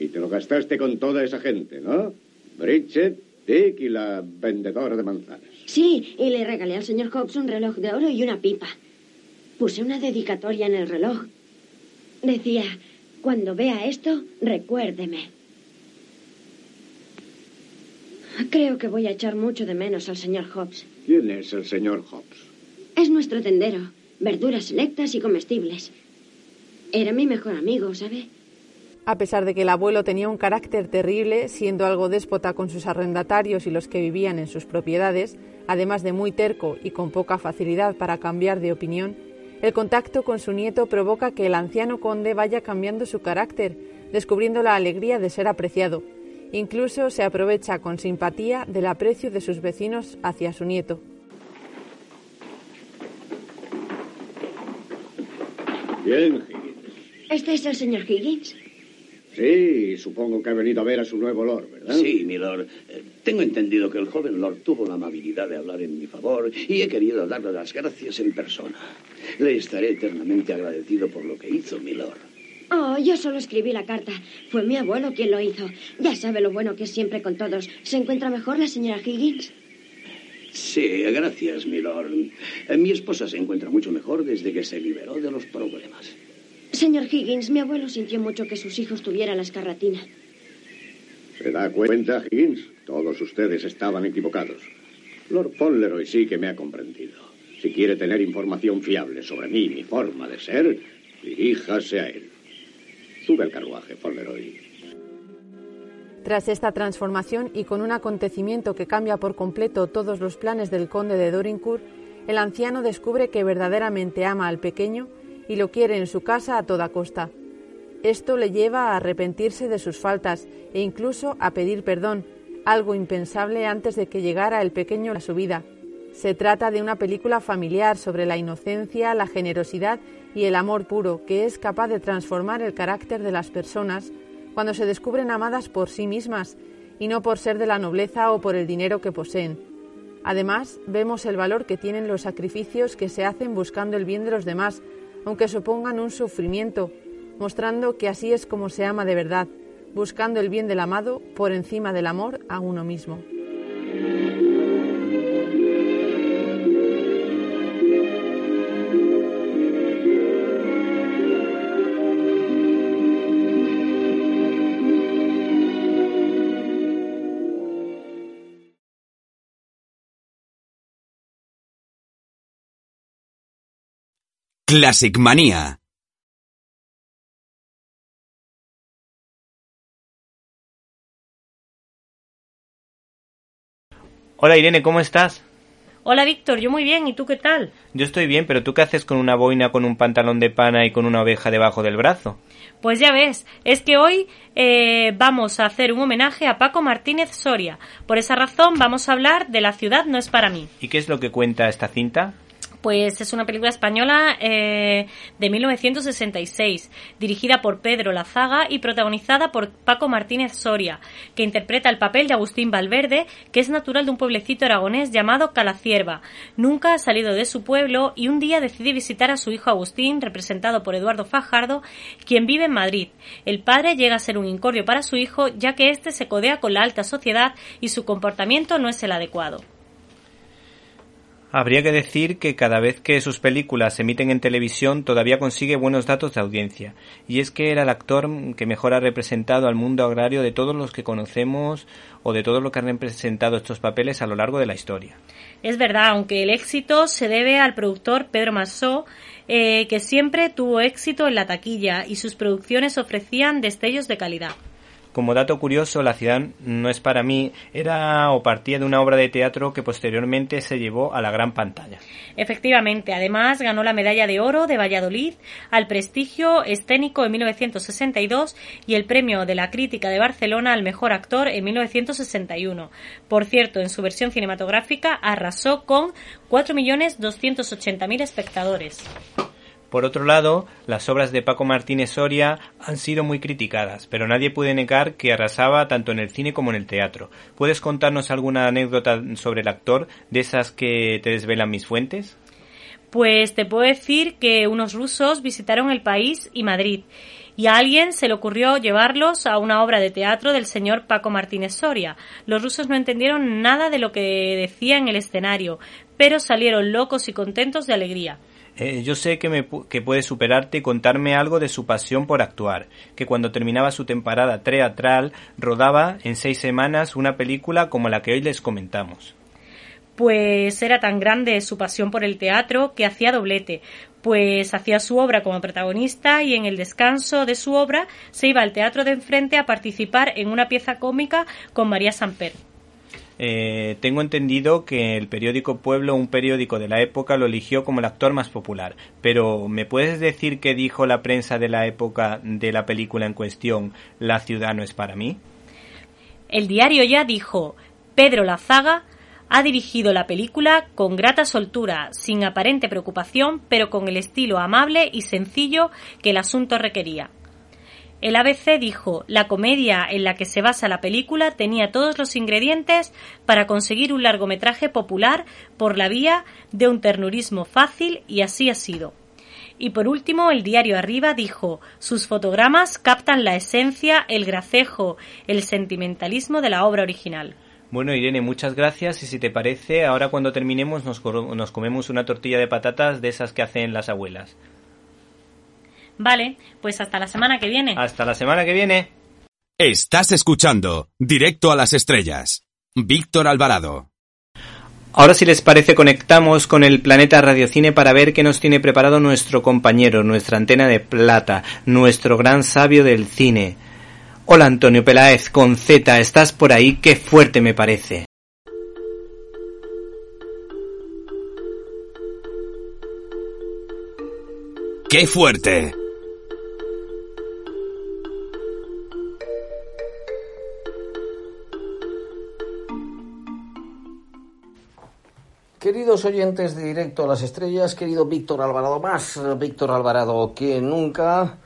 Y te lo gastaste con toda esa gente, ¿no? Bridget, Dick y la vendedora de manzanas. Sí, y le regalé al señor Hobbs un reloj de oro y una pipa. Puse una dedicatoria en el reloj. Decía, cuando vea esto, recuérdeme. Creo que voy a echar mucho de menos al señor Hobbs. ¿Quién es el señor Hobbs? Es nuestro tendero. Verduras selectas y comestibles. Era mi mejor amigo, ¿sabe? A pesar de que el abuelo tenía un carácter terrible, siendo algo déspota con sus arrendatarios y los que vivían en sus propiedades, además de muy terco y con poca facilidad para cambiar de opinión, el contacto con su nieto provoca que el anciano conde vaya cambiando su carácter, descubriendo la alegría de ser apreciado. Incluso se aprovecha con simpatía del aprecio de sus vecinos hacia su nieto. Bien, Higgins. ¿Este es el señor Higgins? Sí, supongo que ha venido a ver a su nuevo Lord, ¿verdad? Sí, mi Lord. Eh, Tengo entendido que el joven Lord tuvo la amabilidad de hablar en mi favor y he querido darle las gracias en persona. Le estaré eternamente agradecido por lo que hizo, mi Lord. Oh, yo solo escribí la carta. Fue mi abuelo quien lo hizo. Ya sabe lo bueno que es siempre con todos. ¿Se encuentra mejor la señora Higgins? Sí, gracias, mi Lord. Eh, Mi esposa se encuentra mucho mejor desde que se liberó de los problemas. Señor Higgins, mi abuelo sintió mucho que sus hijos tuvieran la escarlatina. ¿Se da cuenta, Higgins? Todos ustedes estaban equivocados. Lord Fauntleroy sí que me ha comprendido. Si quiere tener información fiable sobre mí y mi forma de ser, diríjase a él. Sube al carruaje, Fauntleroy. Tras esta transformación y con un acontecimiento que cambia por completo todos los planes del conde de Dorincourt, el anciano descubre que verdaderamente ama al pequeño y lo quiere en su casa a toda costa. Esto le lleva a arrepentirse de sus faltas e incluso a pedir perdón, algo impensable antes de que llegara el pequeño a su vida. Se trata de una película familiar sobre la inocencia, la generosidad y el amor puro que es capaz de transformar el carácter de las personas cuando se descubren amadas por sí mismas y no por ser de la nobleza o por el dinero que poseen. Además, vemos el valor que tienen los sacrificios que se hacen buscando el bien de los demás, aunque supongan un sufrimiento, mostrando que así es como se ama de verdad, buscando el bien del amado por encima del amor a uno mismo. Classic Manía. Hola Irene, ¿cómo estás? Hola Víctor, yo muy bien, ¿y tú qué tal? Yo estoy bien, pero ¿tú qué haces con una boina, con un pantalón de pana y con una oveja debajo del brazo? Pues ya ves, es que hoy eh, vamos a hacer un homenaje a Paco Martínez Soria. Por esa razón vamos a hablar de La ciudad no es para mí. ¿Y qué es lo que cuenta esta cinta? Pues es una película española eh, de 1966, dirigida por Pedro Lazaga y protagonizada por Paco Martínez Soria, que interpreta el papel de Agustín Valverde, que es natural de un pueblecito aragonés llamado Calacierva. Nunca ha salido de su pueblo y un día decide visitar a su hijo Agustín, representado por Eduardo Fajardo, quien vive en Madrid. El padre llega a ser un incordio para su hijo, ya que éste se codea con la alta sociedad y su comportamiento no es el adecuado. Habría que decir que cada vez que sus películas se emiten en televisión todavía consigue buenos datos de audiencia, y es que era el actor que mejor ha representado al mundo agrario de todos los que conocemos o de todos los que han representado estos papeles a lo largo de la historia. Es verdad, aunque el éxito se debe al productor Pedro Massó, eh, que siempre tuvo éxito en la taquilla y sus producciones ofrecían destellos de calidad. Como dato curioso, La ciudad no es para mí era o partía de una obra de teatro que posteriormente se llevó a la gran pantalla. Efectivamente, además ganó la medalla de oro de Valladolid al prestigio escénico en 1962 y el premio de la crítica de Barcelona al mejor actor en 1961. Por cierto, en su versión cinematográfica arrasó con 4.280.000 espectadores. Por otro lado, las obras de Paco Martínez Soria han sido muy criticadas, pero nadie puede negar que arrasaba tanto en el cine como en el teatro. ¿Puedes contarnos alguna anécdota sobre el actor, de esas que te desvelan mis fuentes? Pues te puedo decir que unos rusos visitaron el país y Madrid, y a alguien se le ocurrió llevarlos a una obra de teatro del señor Paco Martínez Soria. Los rusos no entendieron nada de lo que decía en el escenario, pero salieron locos y contentos de alegría. Eh, yo sé que, me, que puede superarte y contarme algo de su pasión por actuar, que cuando terminaba su temporada teatral rodaba en seis semanas una película como la que hoy les comentamos. Pues era tan grande su pasión por el teatro que hacía doblete, pues hacía su obra como protagonista y en el descanso de su obra se iba al teatro de enfrente a participar en una pieza cómica con María Samper. Eh, tengo entendido que el periódico Pueblo, un periódico de la época, lo eligió como el actor más popular. Pero, ¿me puedes decir qué dijo la prensa de la época de la película en cuestión, La ciudad no es para mí? El diario ya dijo, Pedro Lazaga ha dirigido la película con grata soltura, sin aparente preocupación, pero con el estilo amable y sencillo que el asunto requería. El ABC dijo, la comedia en la que se basa la película tenía todos los ingredientes para conseguir un largometraje popular por la vía de un ternurismo fácil y así ha sido. Y por último, el diario Arriba dijo, sus fotogramas captan la esencia, el gracejo, el sentimentalismo de la obra original. Bueno, Irene, muchas gracias y si te parece, ahora cuando terminemos nos, nos comemos una tortilla de patatas de esas que hacen las abuelas. Vale, pues hasta la semana que viene. Hasta la semana que viene. Estás escuchando Directo a las Estrellas. Víctor Alvarado. Ahora si les parece conectamos con el planeta Radiocine para ver qué nos tiene preparado nuestro compañero, nuestra antena de plata, nuestro gran sabio del cine. Hola Antonio Peláez, con Z, ¿estás por ahí? Qué fuerte me parece. ¡Qué fuerte! Queridos oyentes de Directo a las Estrellas, querido Víctor Alvarado, más Víctor Alvarado que nunca,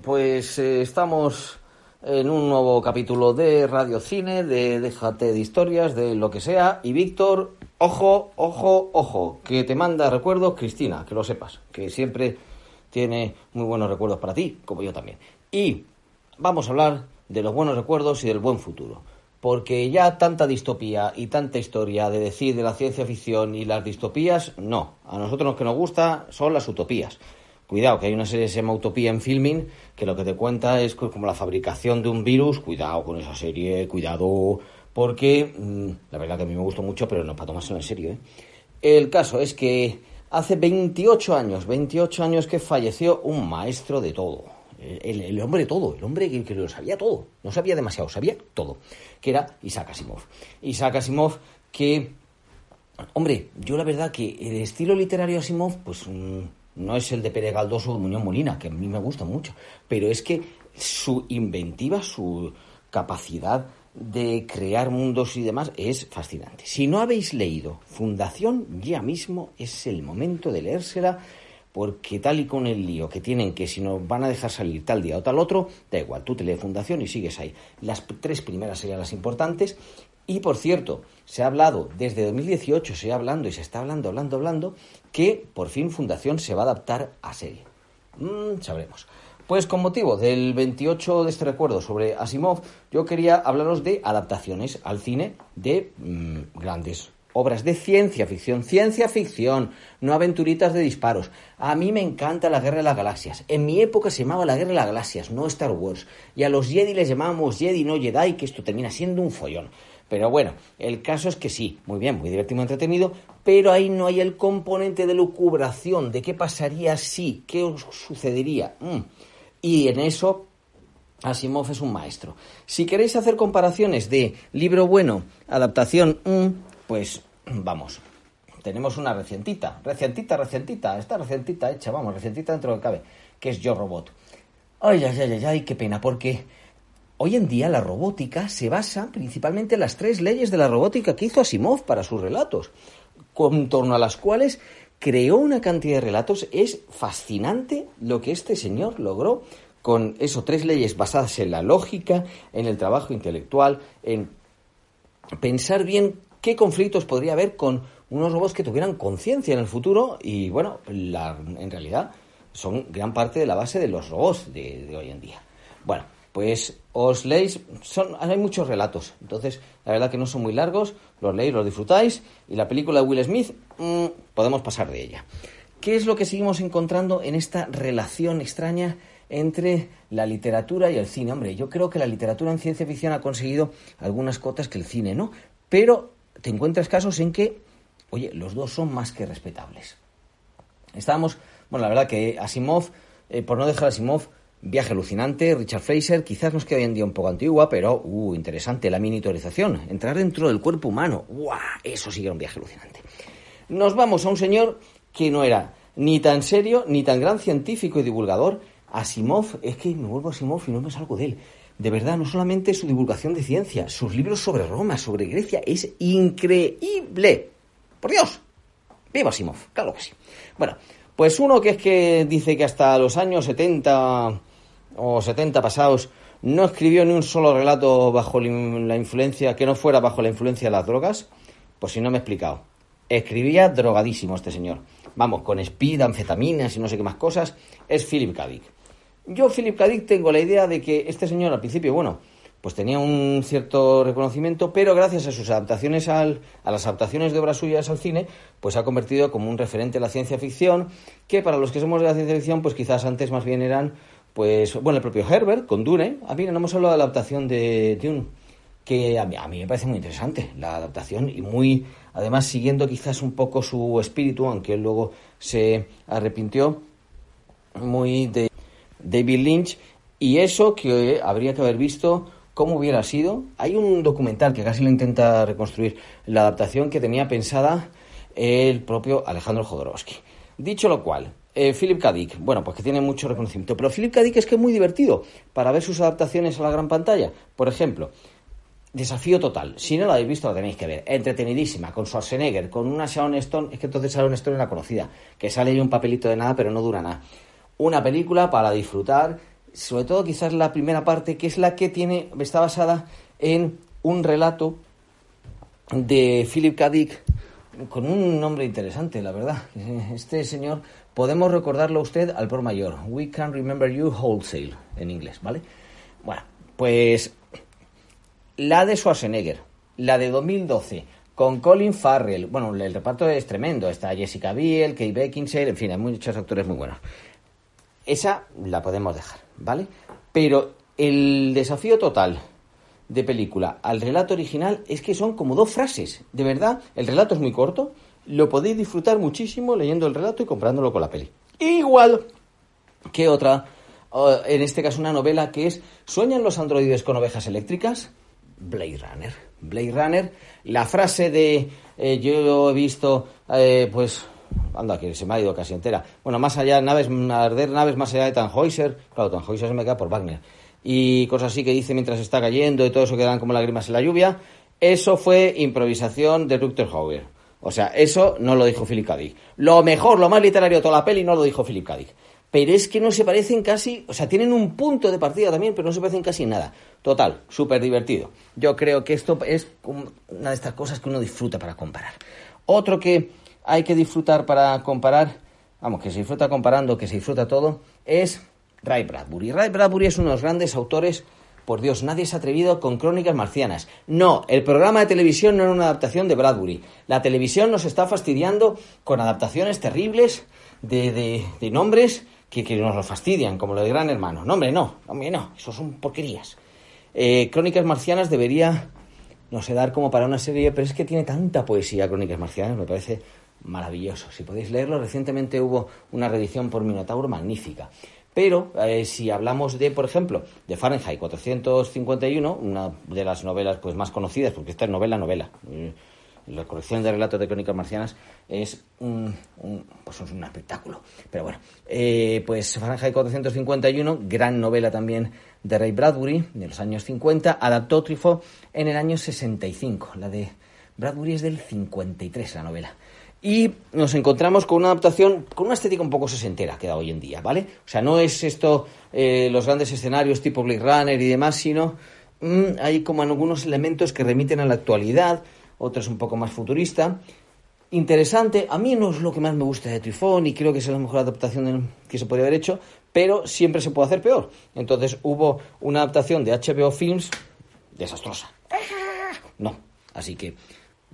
pues eh, estamos en un nuevo capítulo de Radio Cine, de Déjate de historias, de lo que sea, y Víctor, ojo, ojo, ojo, que te manda recuerdos Cristina, que lo sepas, que siempre tiene muy buenos recuerdos para ti, como yo también. Y vamos a hablar de los buenos recuerdos y del buen futuro porque ya tanta distopía y tanta historia de decir de la ciencia ficción y las distopías, no. A nosotros lo que nos gusta son las utopías. Cuidado, que hay una serie que se llama Utopía en Filming, que lo que te cuenta es como la fabricación de un virus. Cuidado con esa serie, cuidado, porque mm, la verdad que a mí me gustó mucho, pero no para tomárselo en serio. ¿eh? El caso es que Hace 28 años, 28 años que falleció un maestro de todo. El, hombre todo, el hombre que, lo sabía todo. No sabía demasiado, sabía todo. Que era Isaac Asimov. Isaac Asimov que, hombre, yo la verdad que el estilo literario de Asimov, pues mm, no es el de Pere Galdós o Muñoz Molina, que a mí me gusta mucho. Pero es que su inventiva, su capacidad de crear mundos y demás es fascinante. Si no habéis leído Fundación, ya mismo es el momento de leérsela, porque tal y con el lío que tienen que si nos van a dejar salir tal día o tal otro, da igual, tú te lees Fundación y sigues ahí. Las tres primeras serían las importantes. Y por cierto, se ha hablado desde 2018, se ha hablando y se está hablando, hablando, hablando, que por fin Fundación se va a adaptar a serie. Mm, sabremos. Pues con motivo del 28 de este recuerdo sobre Asimov, yo quería hablaros de adaptaciones al cine de mmm, grandes obras de ciencia ficción. Ciencia ficción, no aventuritas de disparos. A mí me encanta la Guerra de las Galaxias. En mi época se llamaba la Guerra de las Galaxias, no Star Wars. Y a los Jedi les llamábamos Jedi, no Jedi, que esto termina siendo un follón. Pero bueno, el caso es que sí, muy bien, muy divertido, muy entretenido, pero ahí no hay el componente de lucubración, de qué pasaría si, qué sucedería. Mm. Y en eso Asimov es un maestro. Si queréis hacer comparaciones de libro bueno, adaptación, mm, pues vamos. Tenemos una recientita, recientita, recientita, está recientita hecha, vamos, recientita dentro de cabe, que es Yo Robot. Ay, ay, ay, ay, ay, qué pena, porque hoy en día la robótica se basa principalmente en las tres leyes de la robótica que hizo Asimov para sus relatos, con torno a las cuales creó una cantidad de relatos. Es fascinante lo que este señor logró con eso, tres leyes basadas en la lógica, en el trabajo intelectual, en pensar bien qué conflictos podría haber con unos robots que tuvieran conciencia en el futuro y, bueno, en realidad son gran parte de la base de los robots de, hoy en día. Bueno, pues os leéis, hay muchos relatos, entonces la verdad que no son muy largos, los leéis, los disfrutáis, y la película de Will Smith, mmm, podemos pasar de ella. ¿Qué es lo que seguimos encontrando en esta relación extraña entre la literatura y el cine? Hombre, yo creo que la literatura en ciencia ficción ha conseguido algunas cotas que el cine no, pero te encuentras casos en que, oye, los dos son más que respetables. Estábamos, bueno, la verdad que Asimov, eh, por no dejar Asimov, Viaje alucinante, Richard Fraser, quizás nos quede hoy en día un poco antigua, pero uh, interesante, la miniaturización, entrar dentro del cuerpo humano, ¡guau! Eso sí que era un viaje alucinante. Nos vamos a un señor que no era ni tan serio, ni tan gran científico y divulgador. Asimov, es que me vuelvo a Asimov y no me salgo de él. De verdad, no solamente su divulgación de ciencia, sus libros sobre Roma, sobre Grecia, es increíble. Por Dios, viva Asimov, claro que sí. Bueno, pues uno que es que dice que hasta los años 70 o 70 pasados no escribió ni un solo relato bajo la influencia, que no fuera bajo la influencia de las drogas, pues si no me he explicado. Escribía drogadísimo este señor. Vamos, con speed, anfetaminas y no sé qué más cosas. Es Philip K. Yo, Philip K. Dick, tengo la idea de que este señor al principio, bueno, pues tenía un cierto reconocimiento, pero gracias a sus adaptaciones al, a las adaptaciones de obras suyas al cine, pues ha convertido como un referente de la ciencia ficción, que para los que somos de la ciencia ficción, pues quizás antes más bien eran pues, bueno, el propio Herbert con Dune. Ah, mira, no hemos hablado de la adaptación de Dune, que a mí, a mí me parece muy interesante la adaptación y muy, además, siguiendo quizás un poco su espíritu, aunque él luego se arrepintió, muy de David Lynch. Y eso que habría que haber visto cómo hubiera sido. Hay un documental que casi lo intenta reconstruir, la adaptación que tenía pensada el propio Alejandro Jodorowsky. Dicho lo cual, eh, Philip K. Bueno, pues que tiene mucho reconocimiento, pero Philip K. Es que es muy divertido para ver sus adaptaciones a la gran pantalla. Por ejemplo, Desafío Total, si no la habéis visto la tenéis que ver, entretenidísima, con Schwarzenegger, con una Sharon Stone, es que entonces Sharon Stone era conocida, que sale un papelito de nada pero no dura nada. Una película para disfrutar, sobre todo quizás la primera parte, que es la que tiene, está basada en un relato de Philip K. Dick, con un nombre interesante, la verdad. Este señor podemos recordarlo a usted al por mayor. We can remember you wholesale, en inglés, ¿vale? Bueno, pues la de Schwarzenegger, la de 2012, con Colin Farrell. Bueno, el reparto es tremendo. Está Jessica Biel, Kate Beckinsale, en fin, hay muchos actores muy buenos. Esa la podemos dejar, ¿vale? Pero el desafío total de película al relato original es que son como dos frases. De verdad, el relato es muy corto, lo podéis disfrutar muchísimo leyendo el relato y comprándolo con la peli. Igual que otra, en este caso una novela que es ¿Sueñan los androides con ovejas eléctricas? Blade Runner. Blade Runner, la frase de eh, yo he visto, eh, pues, anda, que se me ha ido casi entera. Bueno, más allá, naves, arder naves más allá de Tannhäuser, claro, Tannhäuser se me queda por Wagner, y cosas así que dice mientras está cayendo y todo eso que dan como lágrimas en la lluvia, eso fue improvisación de Rutger Hauer. O sea, eso no lo dijo Philip K. Lo mejor, lo más literario de toda la peli no lo dijo Philip K. Pero es que no se parecen casi, o sea, tienen un punto de partida también, pero no se parecen casi nada. Total, súper divertido. Yo creo que esto es una de estas cosas que uno disfruta para comparar. Otro que hay que disfrutar para comparar, vamos, que se disfruta comparando, que se disfruta todo, es Ray Bradbury. Ray Bradbury es uno de los grandes autores por Dios, nadie se ha atrevido con Crónicas Marcianas. No, el programa de televisión no era una adaptación de Bradbury. La televisión nos está fastidiando con adaptaciones terribles de, nombres que, que, nos lo fastidian, como lo de Gran Hermano. No, hombre, no, hombre, no, eso son porquerías. Eh, Crónicas Marcianas debería, no sé, dar como para una serie, pero es que tiene tanta poesía Crónicas Marcianas, me parece maravilloso. Si podéis leerlo, recientemente hubo una reedición por Minotauro magnífica. Pero eh, si hablamos de, por ejemplo, de Fahrenheit 451, una de las novelas pues más conocidas, porque esta es novela, novela. Eh, la colección de relatos de crónicas marcianas es un, un pues es un espectáculo. Pero bueno, eh, pues Fahrenheit 451, gran novela también de Ray Bradbury, de los años 50, adaptó Truffaut en el año 65. La de Bradbury es del 53, la novela y nos encontramos con una adaptación con una estética un poco sesentera que da hoy en día, ¿vale? O sea, no es esto eh, los grandes escenarios tipo Blade Runner y demás, sino mmm, hay como algunos elementos que remiten a la actualidad, otros un poco más futurista. Interesante, a mí no es lo que más me gusta de Trifón y creo que es la mejor adaptación que se podría haber hecho, pero siempre se puede hacer peor. Entonces hubo una adaptación de HBO Films desastrosa. No, así que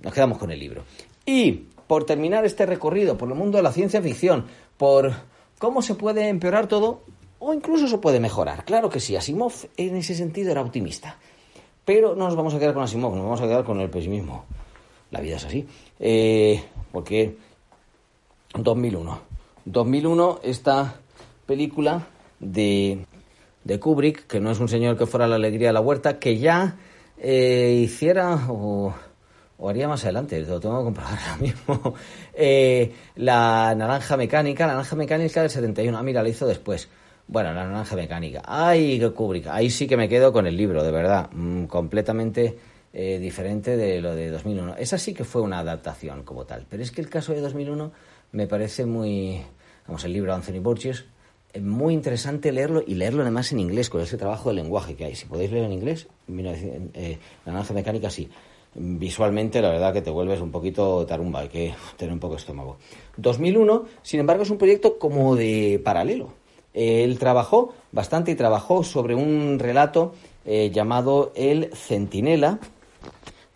nos quedamos con el libro. Y por terminar este recorrido por el mundo de la ciencia ficción, por cómo se puede empeorar todo o incluso se puede mejorar. Claro que sí, Asimov en ese sentido era optimista. Pero no nos vamos a quedar con Asimov, nos vamos a quedar con el pesimismo. La vida es así. Eh, porque 2001. 2001, esta película de, de Kubrick, que no es un señor que fuera la alegría de la huerta, que ya eh, hiciera o o haría más adelante, lo tengo que comprobar ahora mismo, eh, la naranja mecánica, la naranja mecánica del 71, ah, mira, la hizo después. Bueno, la naranja mecánica. Ay, Kubrick, ahí sí que me quedo con el libro, de verdad, mm, completamente eh, diferente de lo de 2001. Esa sí que fue una adaptación como tal, pero es que el caso de 2001 me parece muy, vamos, el libro de Anthony Burgess, eh, muy interesante leerlo y leerlo además en inglés, con ese trabajo de lenguaje que hay. Si podéis leer en inglés, eh, la naranja mecánica sí visualmente la verdad que te vuelves un poquito tarumba, hay que tener un poco de estómago. 2001, sin embargo, es un proyecto como de paralelo. Él trabajó bastante y trabajó sobre un relato eh, llamado El Centinela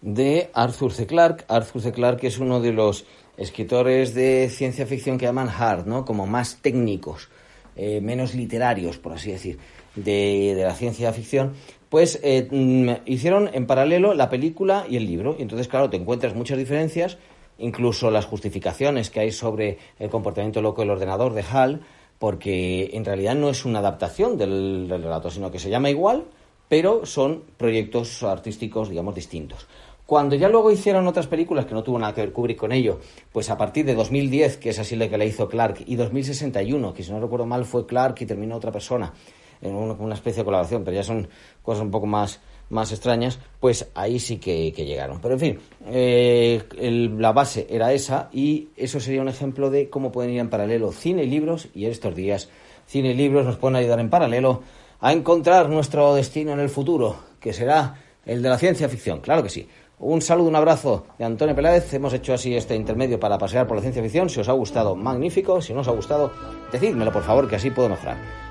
de Arthur C. Clarke. Arthur C. Clarke es uno de los escritores de ciencia ficción que llaman hard, ¿no? Como más técnicos, eh, menos literarios, por así decir, de, de la ciencia ficción pues eh, mm, hicieron en paralelo la película y el libro. Y entonces, claro, te encuentras muchas diferencias, incluso las justificaciones que hay sobre el comportamiento loco del ordenador de Hal, porque en realidad no es una adaptación del, del relato, sino que se llama igual, pero son proyectos artísticos, digamos, distintos. Cuando ya luego hicieron otras películas que no tuvo nada que ver Kubrick con ello, pues a partir de 2010, que es así la que le hizo Clark, y 2061, que si no recuerdo mal fue Clark y terminó otra persona, en una, especie de colaboración, pero ya son cosas un poco más, más extrañas, pues ahí sí que, llegaron. Pero en fin, eh, la base era esa y eso sería un ejemplo de cómo pueden ir en paralelo cine y libros y estos días cine y libros nos pueden ayudar en paralelo a encontrar nuestro destino en el futuro, que será el de la ciencia ficción, claro que sí. Un saludo, un abrazo de Antonio Peláez. Hemos hecho así este intermedio para pasear por la ciencia ficción. Si os ha gustado, magnífico. Si no os ha gustado, decídmelo por favor, que así puedo mejorar.